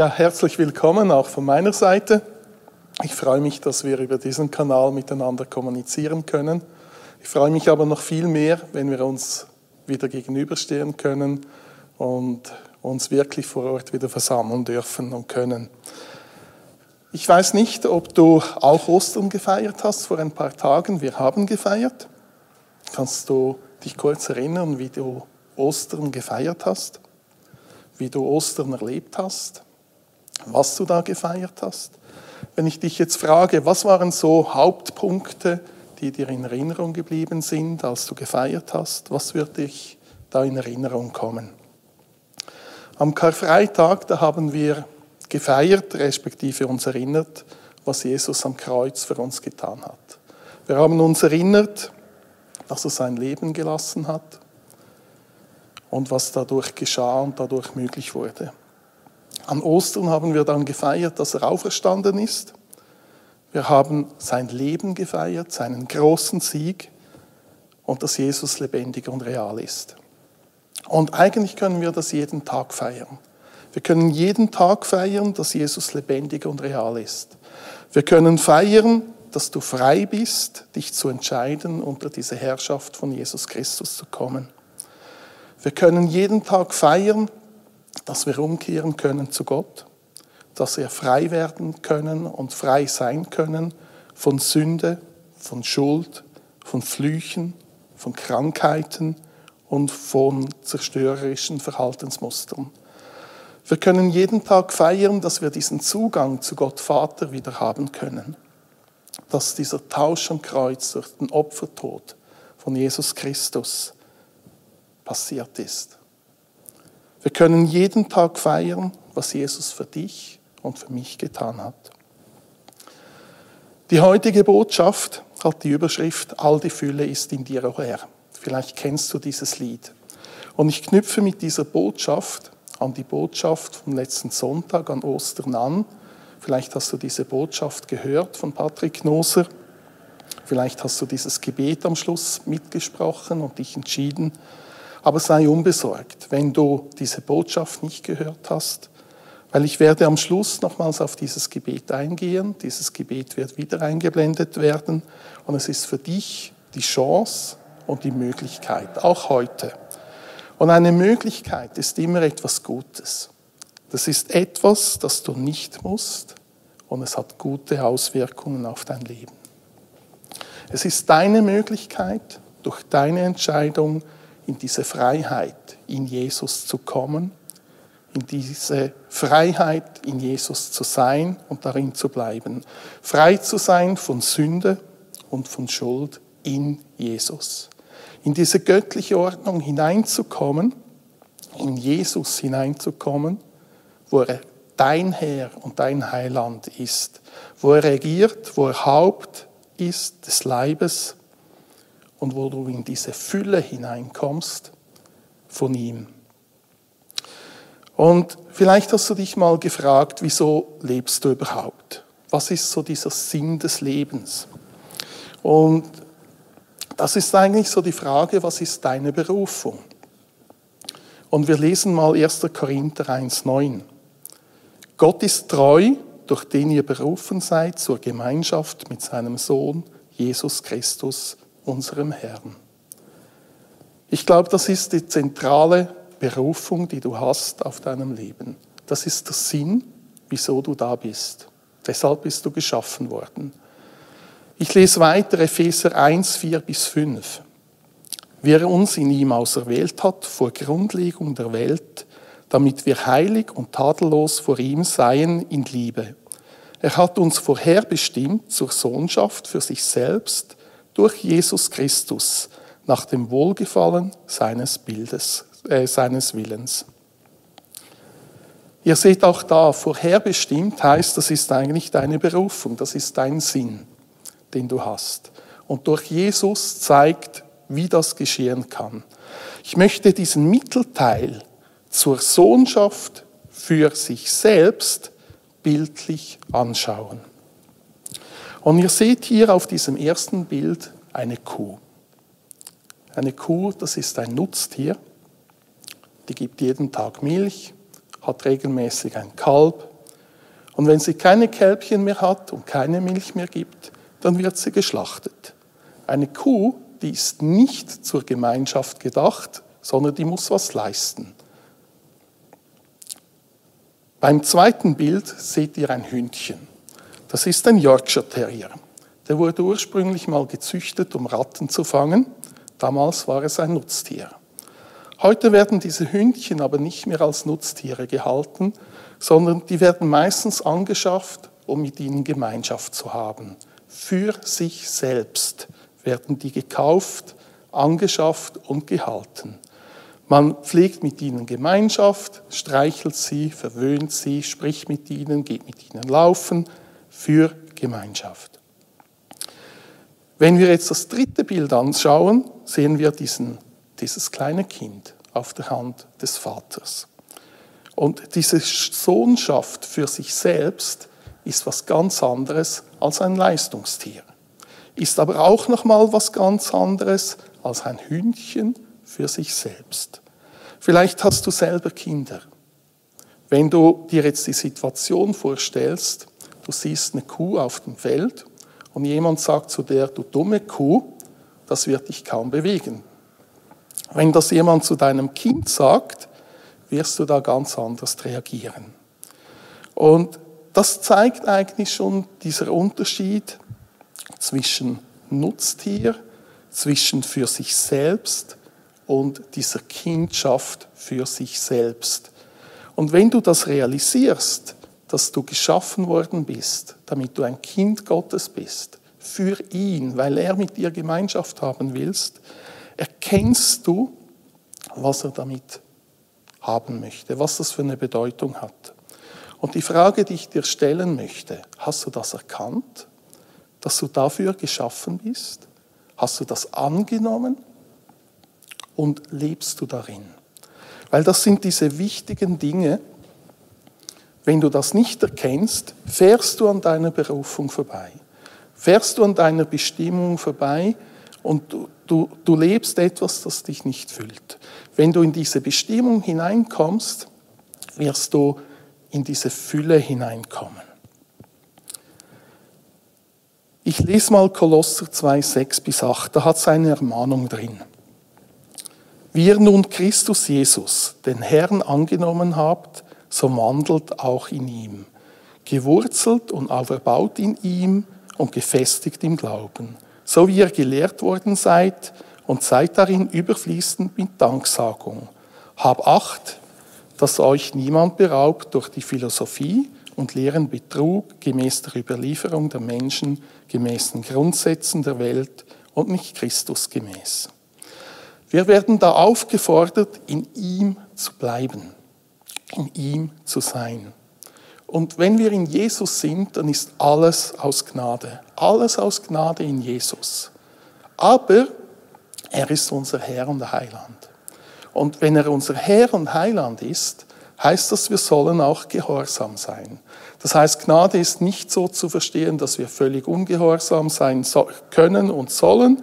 Ja, herzlich willkommen auch von meiner Seite. Ich freue mich, dass wir über diesen Kanal miteinander kommunizieren können. Ich freue mich aber noch viel mehr, wenn wir uns wieder gegenüberstehen können und uns wirklich vor Ort wieder versammeln dürfen und können. Ich weiß nicht, ob du auch Ostern gefeiert hast vor ein paar Tagen. Wir haben gefeiert. Kannst du dich kurz erinnern, wie du Ostern gefeiert hast? Wie du Ostern erlebt hast? Was du da gefeiert hast? Wenn ich dich jetzt frage, was waren so Hauptpunkte, die dir in Erinnerung geblieben sind, als du gefeiert hast, was wird dich da in Erinnerung kommen? Am Karfreitag, da haben wir gefeiert, respektive uns erinnert, was Jesus am Kreuz für uns getan hat. Wir haben uns erinnert, dass er sein Leben gelassen hat und was dadurch geschah und dadurch möglich wurde. An Ostern haben wir dann gefeiert, dass er auferstanden ist. Wir haben sein Leben gefeiert, seinen großen Sieg und dass Jesus lebendig und real ist. Und eigentlich können wir das jeden Tag feiern. Wir können jeden Tag feiern, dass Jesus lebendig und real ist. Wir können feiern, dass du frei bist, dich zu entscheiden, unter diese Herrschaft von Jesus Christus zu kommen. Wir können jeden Tag feiern, dass wir umkehren können zu Gott, dass wir frei werden können und frei sein können von Sünde, von Schuld, von Flüchen, von Krankheiten und von zerstörerischen Verhaltensmustern. Wir können jeden Tag feiern, dass wir diesen Zugang zu Gott Vater wieder haben können. Dass dieser Tausch am Kreuz durch den Opfertod von Jesus Christus passiert ist. Wir können jeden Tag feiern, was Jesus für dich und für mich getan hat. Die heutige Botschaft hat die Überschrift All die Fülle ist in dir, o Herr. Vielleicht kennst du dieses Lied. Und ich knüpfe mit dieser Botschaft an die Botschaft vom letzten Sonntag, an Ostern an. Vielleicht hast du diese Botschaft gehört von Patrick Noser. Vielleicht hast du dieses Gebet am Schluss mitgesprochen und dich entschieden. Aber sei unbesorgt, wenn du diese Botschaft nicht gehört hast, weil ich werde am Schluss nochmals auf dieses Gebet eingehen. Dieses Gebet wird wieder eingeblendet werden und es ist für dich die Chance und die Möglichkeit, auch heute, und eine Möglichkeit ist immer etwas Gutes. Das ist etwas, das du nicht musst und es hat gute Auswirkungen auf dein Leben. Es ist deine Möglichkeit, durch deine Entscheidung in diese Freiheit in Jesus zu kommen, in diese Freiheit in Jesus zu sein und darin zu bleiben. Frei zu sein von Sünde und von Schuld in Jesus in diese göttliche Ordnung hineinzukommen, in Jesus hineinzukommen, wo er dein Herr und dein Heiland ist, wo er regiert, wo er Haupt ist des Leibes und wo du in diese Fülle hineinkommst von ihm. Und vielleicht hast du dich mal gefragt, wieso lebst du überhaupt? Was ist so dieser Sinn des Lebens? Und das ist eigentlich so die Frage, was ist deine Berufung? Und wir lesen mal 1. Korinther 1.9. Gott ist treu, durch den ihr berufen seid zur Gemeinschaft mit seinem Sohn Jesus Christus, unserem Herrn. Ich glaube, das ist die zentrale Berufung, die du hast auf deinem Leben. Das ist der Sinn, wieso du da bist. Deshalb bist du geschaffen worden. Ich lese weiter Epheser 1, 4 bis 5. Wer uns in ihm auserwählt hat vor Grundlegung der Welt, damit wir heilig und tadellos vor ihm seien in Liebe. Er hat uns vorherbestimmt zur Sohnschaft für sich selbst durch Jesus Christus nach dem Wohlgefallen seines Bildes, äh, seines Willens. Ihr seht auch da, vorherbestimmt heißt, das ist eigentlich deine Berufung, das ist dein Sinn den du hast. Und durch Jesus zeigt, wie das geschehen kann. Ich möchte diesen Mittelteil zur Sohnschaft für sich selbst bildlich anschauen. Und ihr seht hier auf diesem ersten Bild eine Kuh. Eine Kuh, das ist ein Nutztier, die gibt jeden Tag Milch hat regelmäßig ein Kalb. Und wenn sie keine Kälbchen mehr hat und keine Milch mehr gibt, dann wird sie geschlachtet. Eine Kuh, die ist nicht zur Gemeinschaft gedacht, sondern die muss was leisten. Beim zweiten Bild seht ihr ein Hündchen. Das ist ein Yorkshire Terrier. Der wurde ursprünglich mal gezüchtet, um Ratten zu fangen. Damals war es ein Nutztier. Heute werden diese Hündchen aber nicht mehr als Nutztiere gehalten, sondern die werden meistens angeschafft, um mit ihnen Gemeinschaft zu haben. Für sich selbst werden die gekauft, angeschafft und gehalten. Man pflegt mit ihnen Gemeinschaft, streichelt sie, verwöhnt sie, spricht mit ihnen, geht mit ihnen laufen, für Gemeinschaft. Wenn wir jetzt das dritte Bild anschauen, sehen wir diesen, dieses kleine Kind auf der Hand des Vaters. Und diese Sohnschaft für sich selbst ist was ganz anderes als ein Leistungstier. Ist aber auch noch mal was ganz anderes als ein Hündchen für sich selbst. Vielleicht hast du selber Kinder. Wenn du dir jetzt die Situation vorstellst, du siehst eine Kuh auf dem Feld und jemand sagt zu der, du dumme Kuh, das wird dich kaum bewegen. Wenn das jemand zu deinem Kind sagt, wirst du da ganz anders reagieren. Und das zeigt eigentlich schon dieser Unterschied zwischen Nutztier, zwischen für sich selbst und dieser Kindschaft für sich selbst. Und wenn du das realisierst, dass du geschaffen worden bist, damit du ein Kind Gottes bist, für ihn, weil er mit dir Gemeinschaft haben willst, erkennst du, was er damit haben möchte, was das für eine Bedeutung hat. Und die Frage, die ich dir stellen möchte, hast du das erkannt, dass du dafür geschaffen bist? Hast du das angenommen und lebst du darin? Weil das sind diese wichtigen Dinge, wenn du das nicht erkennst, fährst du an deiner Berufung vorbei. Fährst du an deiner Bestimmung vorbei und du, du, du lebst etwas, das dich nicht füllt. Wenn du in diese Bestimmung hineinkommst, wirst du in diese Fülle hineinkommen. Ich lese mal Kolosser 2, 6 bis 8, da hat es eine Ermahnung drin. Wie ihr nun Christus Jesus, den Herrn, angenommen habt, so wandelt auch in ihm, gewurzelt und auferbaut in ihm und gefestigt im Glauben, so wie ihr gelehrt worden seid und seid darin überfließend mit Danksagung. Hab Acht, dass euch niemand beraubt durch die Philosophie und leeren Betrug gemäß der Überlieferung der Menschen, gemäß den Grundsätzen der Welt und nicht Christus gemäß. Wir werden da aufgefordert, in ihm zu bleiben, in ihm zu sein. Und wenn wir in Jesus sind, dann ist alles aus Gnade. Alles aus Gnade in Jesus. Aber er ist unser Herr und Heiland. Und wenn er unser Herr und Heiland ist, heißt das, wir sollen auch gehorsam sein. Das heißt, Gnade ist nicht so zu verstehen, dass wir völlig ungehorsam sein können und sollen,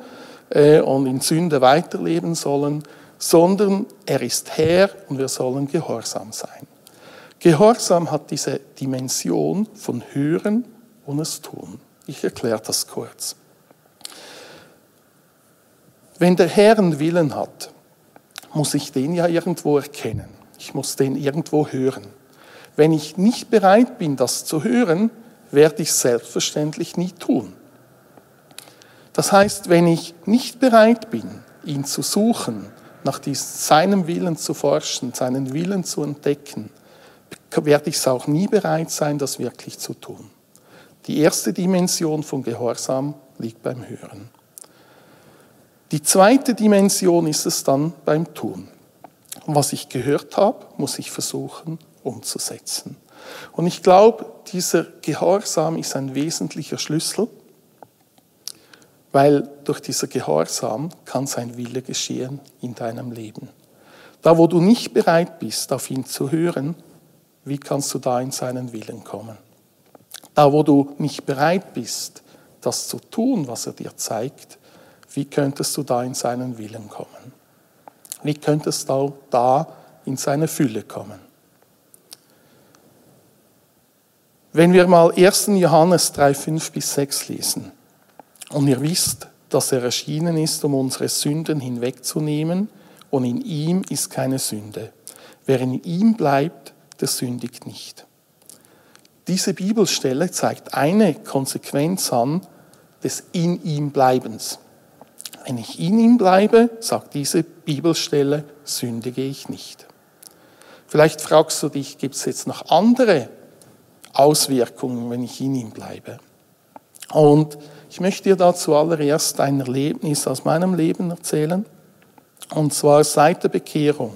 äh, und in Sünde weiterleben sollen, sondern er ist Herr und wir sollen gehorsam sein. Gehorsam hat diese Dimension von Hören und es tun. Ich erkläre das kurz. Wenn der Herr einen Willen hat, muss ich den ja irgendwo erkennen. Ich muss den irgendwo hören. Wenn ich nicht bereit bin, das zu hören, werde ich selbstverständlich nie tun. Das heißt, wenn ich nicht bereit bin, ihn zu suchen, nach seinem Willen zu forschen, seinen Willen zu entdecken, werde ich es auch nie bereit sein, das wirklich zu tun. Die erste Dimension von Gehorsam liegt beim Hören. Die zweite Dimension ist es dann beim Tun. Was ich gehört habe, muss ich versuchen umzusetzen. Und ich glaube, dieser Gehorsam ist ein wesentlicher Schlüssel, weil durch dieser Gehorsam kann sein Wille geschehen in deinem Leben. Da, wo du nicht bereit bist, auf ihn zu hören, wie kannst du da in seinen Willen kommen? Da, wo du nicht bereit bist, das zu tun, was er dir zeigt, wie könntest du da in seinen Willen kommen? Wie könntest du da in seine Fülle kommen? Wenn wir mal 1. Johannes 3, 5 bis 6 lesen und ihr wisst, dass er erschienen ist, um unsere Sünden hinwegzunehmen und in ihm ist keine Sünde. Wer in ihm bleibt, der sündigt nicht. Diese Bibelstelle zeigt eine Konsequenz an des in ihm Bleibens. Wenn ich in ihm bleibe, sagt diese Bibelstelle, sündige ich nicht. Vielleicht fragst du dich, gibt es jetzt noch andere Auswirkungen, wenn ich in ihm bleibe? Und ich möchte dir da zuallererst ein Erlebnis aus meinem Leben erzählen. Und zwar seit der Bekehrung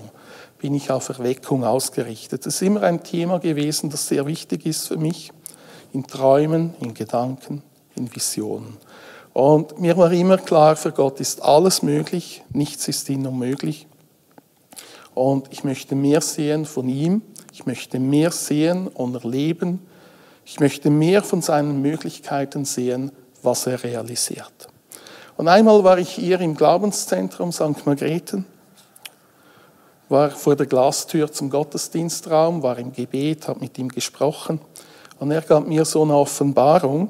bin ich auf Erweckung ausgerichtet. Das ist immer ein Thema gewesen, das sehr wichtig ist für mich, in Träumen, in Gedanken, in Visionen. Und mir war immer klar, für Gott ist alles möglich, nichts ist ihm unmöglich. Und ich möchte mehr sehen von ihm, ich möchte mehr sehen und erleben, ich möchte mehr von seinen Möglichkeiten sehen, was er realisiert. Und einmal war ich hier im Glaubenszentrum St. Margrethen, war vor der Glastür zum Gottesdienstraum, war im Gebet, habe mit ihm gesprochen und er gab mir so eine Offenbarung,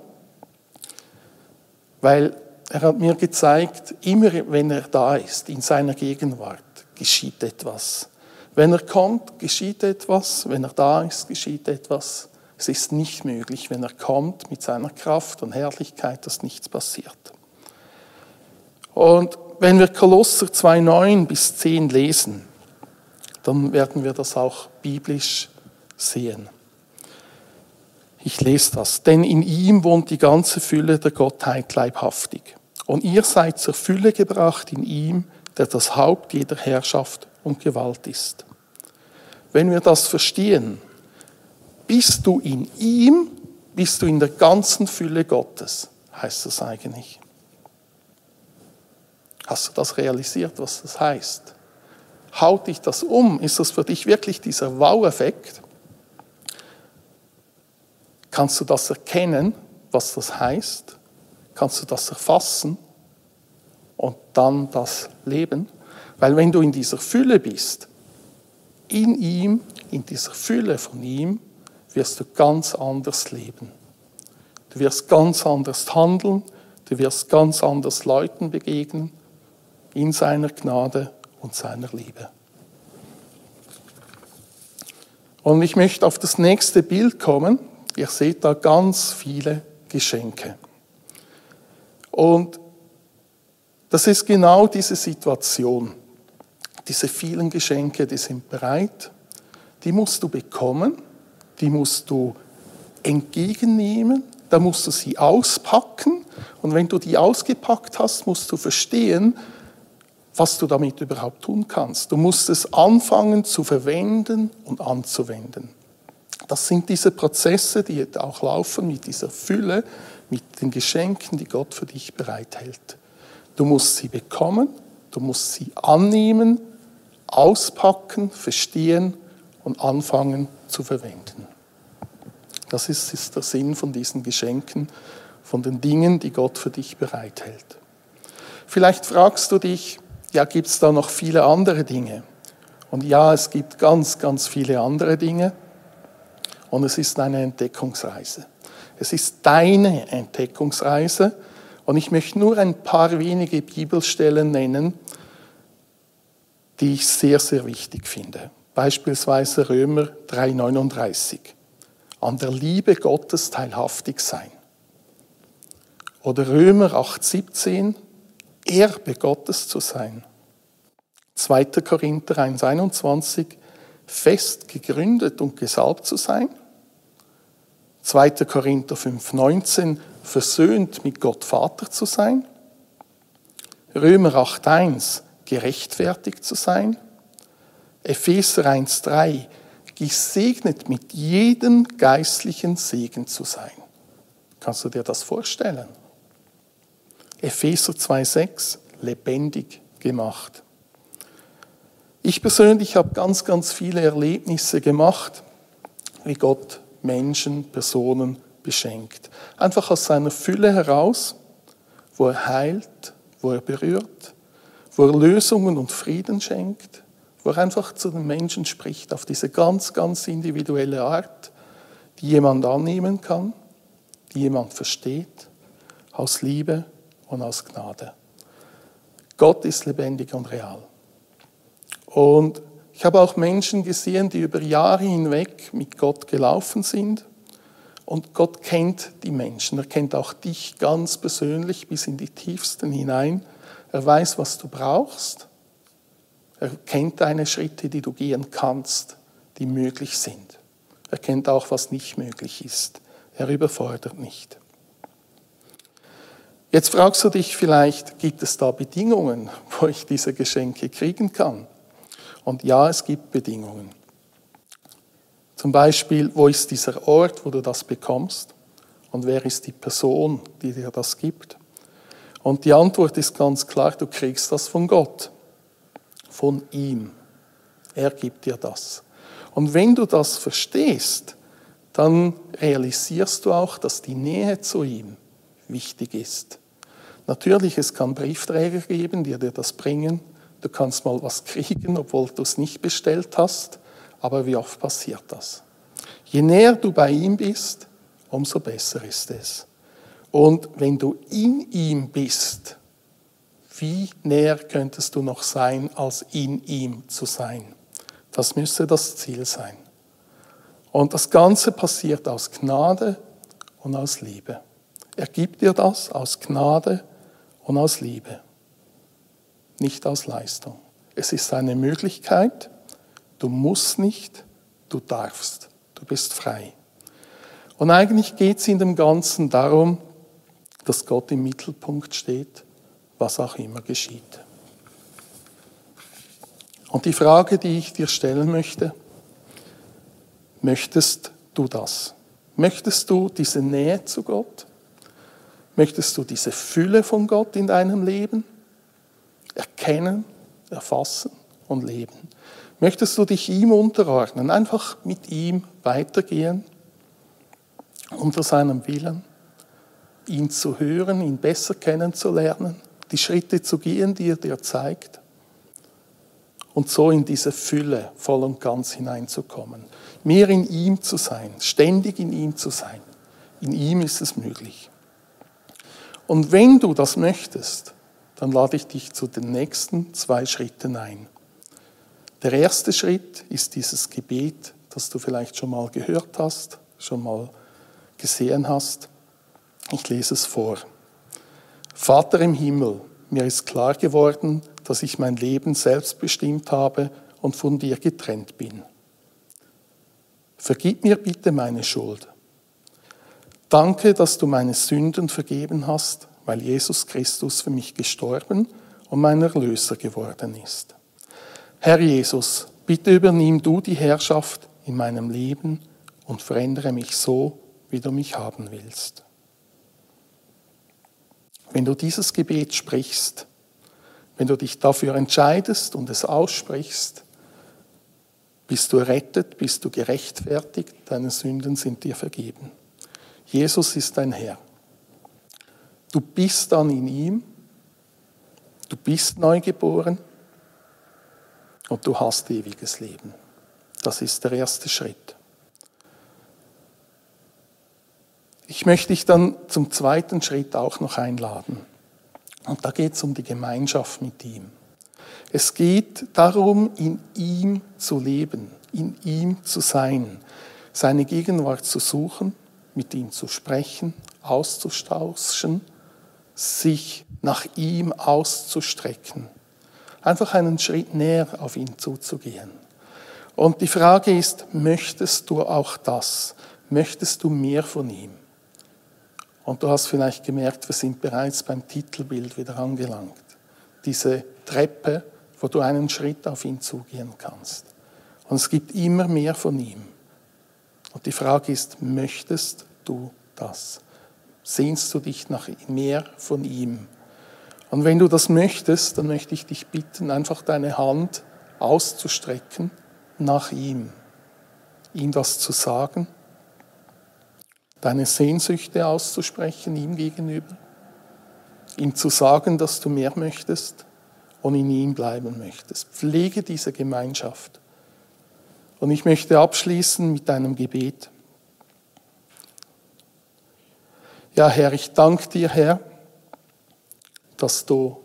weil er hat mir gezeigt, immer wenn er da ist, in seiner Gegenwart, geschieht etwas. Wenn er kommt, geschieht etwas. Wenn er da ist, geschieht etwas. Es ist nicht möglich, wenn er kommt mit seiner Kraft und Herrlichkeit, dass nichts passiert. Und wenn wir Kolosser 2,9 bis 10 lesen, dann werden wir das auch biblisch sehen. Ich lese das. Denn in ihm wohnt die ganze Fülle der Gottheit leibhaftig. Und ihr seid zur Fülle gebracht in ihm, der das Haupt jeder Herrschaft und Gewalt ist. Wenn wir das verstehen, bist du in ihm, bist du in der ganzen Fülle Gottes, heißt das eigentlich. Hast du das realisiert, was das heißt? Haut dich das um? Ist das für dich wirklich dieser Wow-Effekt? Kannst du das erkennen, was das heißt? Kannst du das erfassen und dann das leben? Weil wenn du in dieser Fülle bist, in ihm, in dieser Fülle von ihm, wirst du ganz anders leben. Du wirst ganz anders handeln, du wirst ganz anders Leuten begegnen, in seiner Gnade und seiner Liebe. Und ich möchte auf das nächste Bild kommen. Ihr seht da ganz viele Geschenke. Und das ist genau diese Situation. Diese vielen Geschenke, die sind bereit. Die musst du bekommen, die musst du entgegennehmen, da musst du sie auspacken. Und wenn du die ausgepackt hast, musst du verstehen, was du damit überhaupt tun kannst. Du musst es anfangen zu verwenden und anzuwenden. Das sind diese Prozesse, die auch laufen mit dieser Fülle, mit den Geschenken, die Gott für dich bereithält. Du musst sie bekommen, du musst sie annehmen, auspacken, verstehen und anfangen zu verwenden. Das ist, ist der Sinn von diesen Geschenken, von den Dingen, die Gott für dich bereithält. Vielleicht fragst du dich, ja, gibt es da noch viele andere Dinge? Und ja, es gibt ganz, ganz viele andere Dinge. Und es ist eine Entdeckungsreise. Es ist deine Entdeckungsreise. Und ich möchte nur ein paar wenige Bibelstellen nennen, die ich sehr, sehr wichtig finde. Beispielsweise Römer 3,39. An der Liebe Gottes teilhaftig sein. Oder Römer 8,17. Erbe Gottes zu sein. 2. Korinther 1,21. Fest gegründet und gesalbt zu sein. 2. Korinther 5,19 versöhnt mit Gott Vater zu sein. Römer 8,1 gerechtfertigt zu sein. Epheser 1,3 gesegnet mit jedem geistlichen Segen zu sein. Kannst du dir das vorstellen? Epheser 2,6 lebendig gemacht. Ich persönlich habe ganz, ganz viele Erlebnisse gemacht, wie Gott Menschen, Personen beschenkt. Einfach aus seiner Fülle heraus, wo er heilt, wo er berührt, wo er Lösungen und Frieden schenkt, wo er einfach zu den Menschen spricht auf diese ganz, ganz individuelle Art, die jemand annehmen kann, die jemand versteht, aus Liebe und aus Gnade. Gott ist lebendig und real. Und ich habe auch Menschen gesehen, die über Jahre hinweg mit Gott gelaufen sind. Und Gott kennt die Menschen. Er kennt auch dich ganz persönlich bis in die tiefsten hinein. Er weiß, was du brauchst. Er kennt deine Schritte, die du gehen kannst, die möglich sind. Er kennt auch, was nicht möglich ist. Er überfordert nicht. Jetzt fragst du dich vielleicht, gibt es da Bedingungen, wo ich diese Geschenke kriegen kann? Und ja, es gibt Bedingungen. Zum Beispiel, wo ist dieser Ort, wo du das bekommst? Und wer ist die Person, die dir das gibt? Und die Antwort ist ganz klar, du kriegst das von Gott, von ihm. Er gibt dir das. Und wenn du das verstehst, dann realisierst du auch, dass die Nähe zu ihm wichtig ist. Natürlich, es kann Briefträger geben, die dir das bringen. Du kannst mal was kriegen, obwohl du es nicht bestellt hast. Aber wie oft passiert das? Je näher du bei ihm bist, umso besser ist es. Und wenn du in ihm bist, wie näher könntest du noch sein, als in ihm zu sein? Das müsste das Ziel sein. Und das Ganze passiert aus Gnade und aus Liebe. Er gibt dir das aus Gnade und aus Liebe, nicht aus Leistung. Es ist eine Möglichkeit, du musst nicht, du darfst, du bist frei. Und eigentlich geht es in dem Ganzen darum, dass Gott im Mittelpunkt steht, was auch immer geschieht. Und die Frage, die ich dir stellen möchte, möchtest du das? Möchtest du diese Nähe zu Gott? Möchtest du diese Fülle von Gott in deinem Leben erkennen, erfassen und leben? Möchtest du dich ihm unterordnen, einfach mit ihm weitergehen, unter seinem Willen, ihn zu hören, ihn besser kennenzulernen, die Schritte zu gehen, die er dir zeigt? und so in diese Fülle voll und ganz hineinzukommen. Mehr in ihm zu sein, ständig in ihm zu sein. In ihm ist es möglich. Und wenn du das möchtest, dann lade ich dich zu den nächsten zwei Schritten ein. Der erste Schritt ist dieses Gebet, das du vielleicht schon mal gehört hast, schon mal gesehen hast. Ich lese es vor. Vater im Himmel, mir ist klar geworden, dass ich mein Leben selbst bestimmt habe und von dir getrennt bin. Vergib mir bitte meine Schuld. Danke, dass du meine Sünden vergeben hast, weil Jesus Christus für mich gestorben und mein Erlöser geworden ist. Herr Jesus, bitte übernimm du die Herrschaft in meinem Leben und verändere mich so, wie du mich haben willst. Wenn du dieses Gebet sprichst, wenn du dich dafür entscheidest und es aussprichst, bist du errettet, bist du gerechtfertigt, deine Sünden sind dir vergeben. Jesus ist dein Herr. Du bist dann in ihm, du bist neugeboren und du hast ewiges Leben. Das ist der erste Schritt. Ich möchte dich dann zum zweiten Schritt auch noch einladen. Und da geht es um die Gemeinschaft mit ihm. Es geht darum, in ihm zu leben, in ihm zu sein, seine Gegenwart zu suchen mit ihm zu sprechen, auszustauschen, sich nach ihm auszustrecken. Einfach einen Schritt näher auf ihn zuzugehen. Und die Frage ist, möchtest du auch das? Möchtest du mehr von ihm? Und du hast vielleicht gemerkt, wir sind bereits beim Titelbild wieder angelangt. Diese Treppe, wo du einen Schritt auf ihn zugehen kannst. Und es gibt immer mehr von ihm. Und die Frage ist, möchtest du das? Sehnst du dich nach mehr von ihm? Und wenn du das möchtest, dann möchte ich dich bitten, einfach deine Hand auszustrecken nach ihm, ihm das zu sagen, deine Sehnsüchte auszusprechen ihm gegenüber, ihm zu sagen, dass du mehr möchtest und in ihm bleiben möchtest. Pflege diese Gemeinschaft. Und ich möchte abschließen mit einem Gebet. Ja, Herr, ich danke dir, Herr, dass du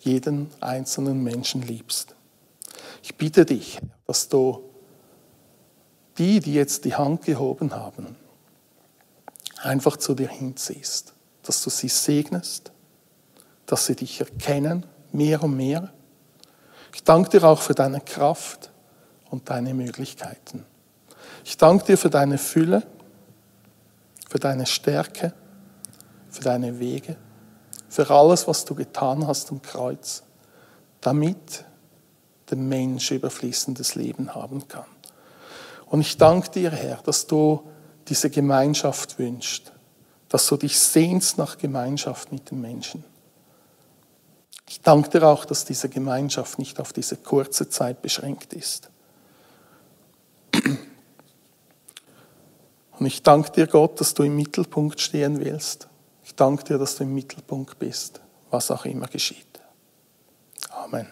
jeden einzelnen Menschen liebst. Ich bitte dich, dass du die, die jetzt die Hand gehoben haben, einfach zu dir hinziehst, dass du sie segnest, dass sie dich erkennen, mehr und mehr. Ich danke dir auch für deine Kraft und deine Möglichkeiten. Ich danke dir für deine Fülle, für deine Stärke, für deine Wege, für alles, was du getan hast am Kreuz, damit der Mensch überfließendes Leben haben kann. Und ich danke dir, Herr, dass du diese Gemeinschaft wünschst, dass du dich sehnst nach Gemeinschaft mit den Menschen. Ich danke dir auch, dass diese Gemeinschaft nicht auf diese kurze Zeit beschränkt ist. Und ich danke dir, Gott, dass du im Mittelpunkt stehen willst. Ich danke dir, dass du im Mittelpunkt bist, was auch immer geschieht. Amen.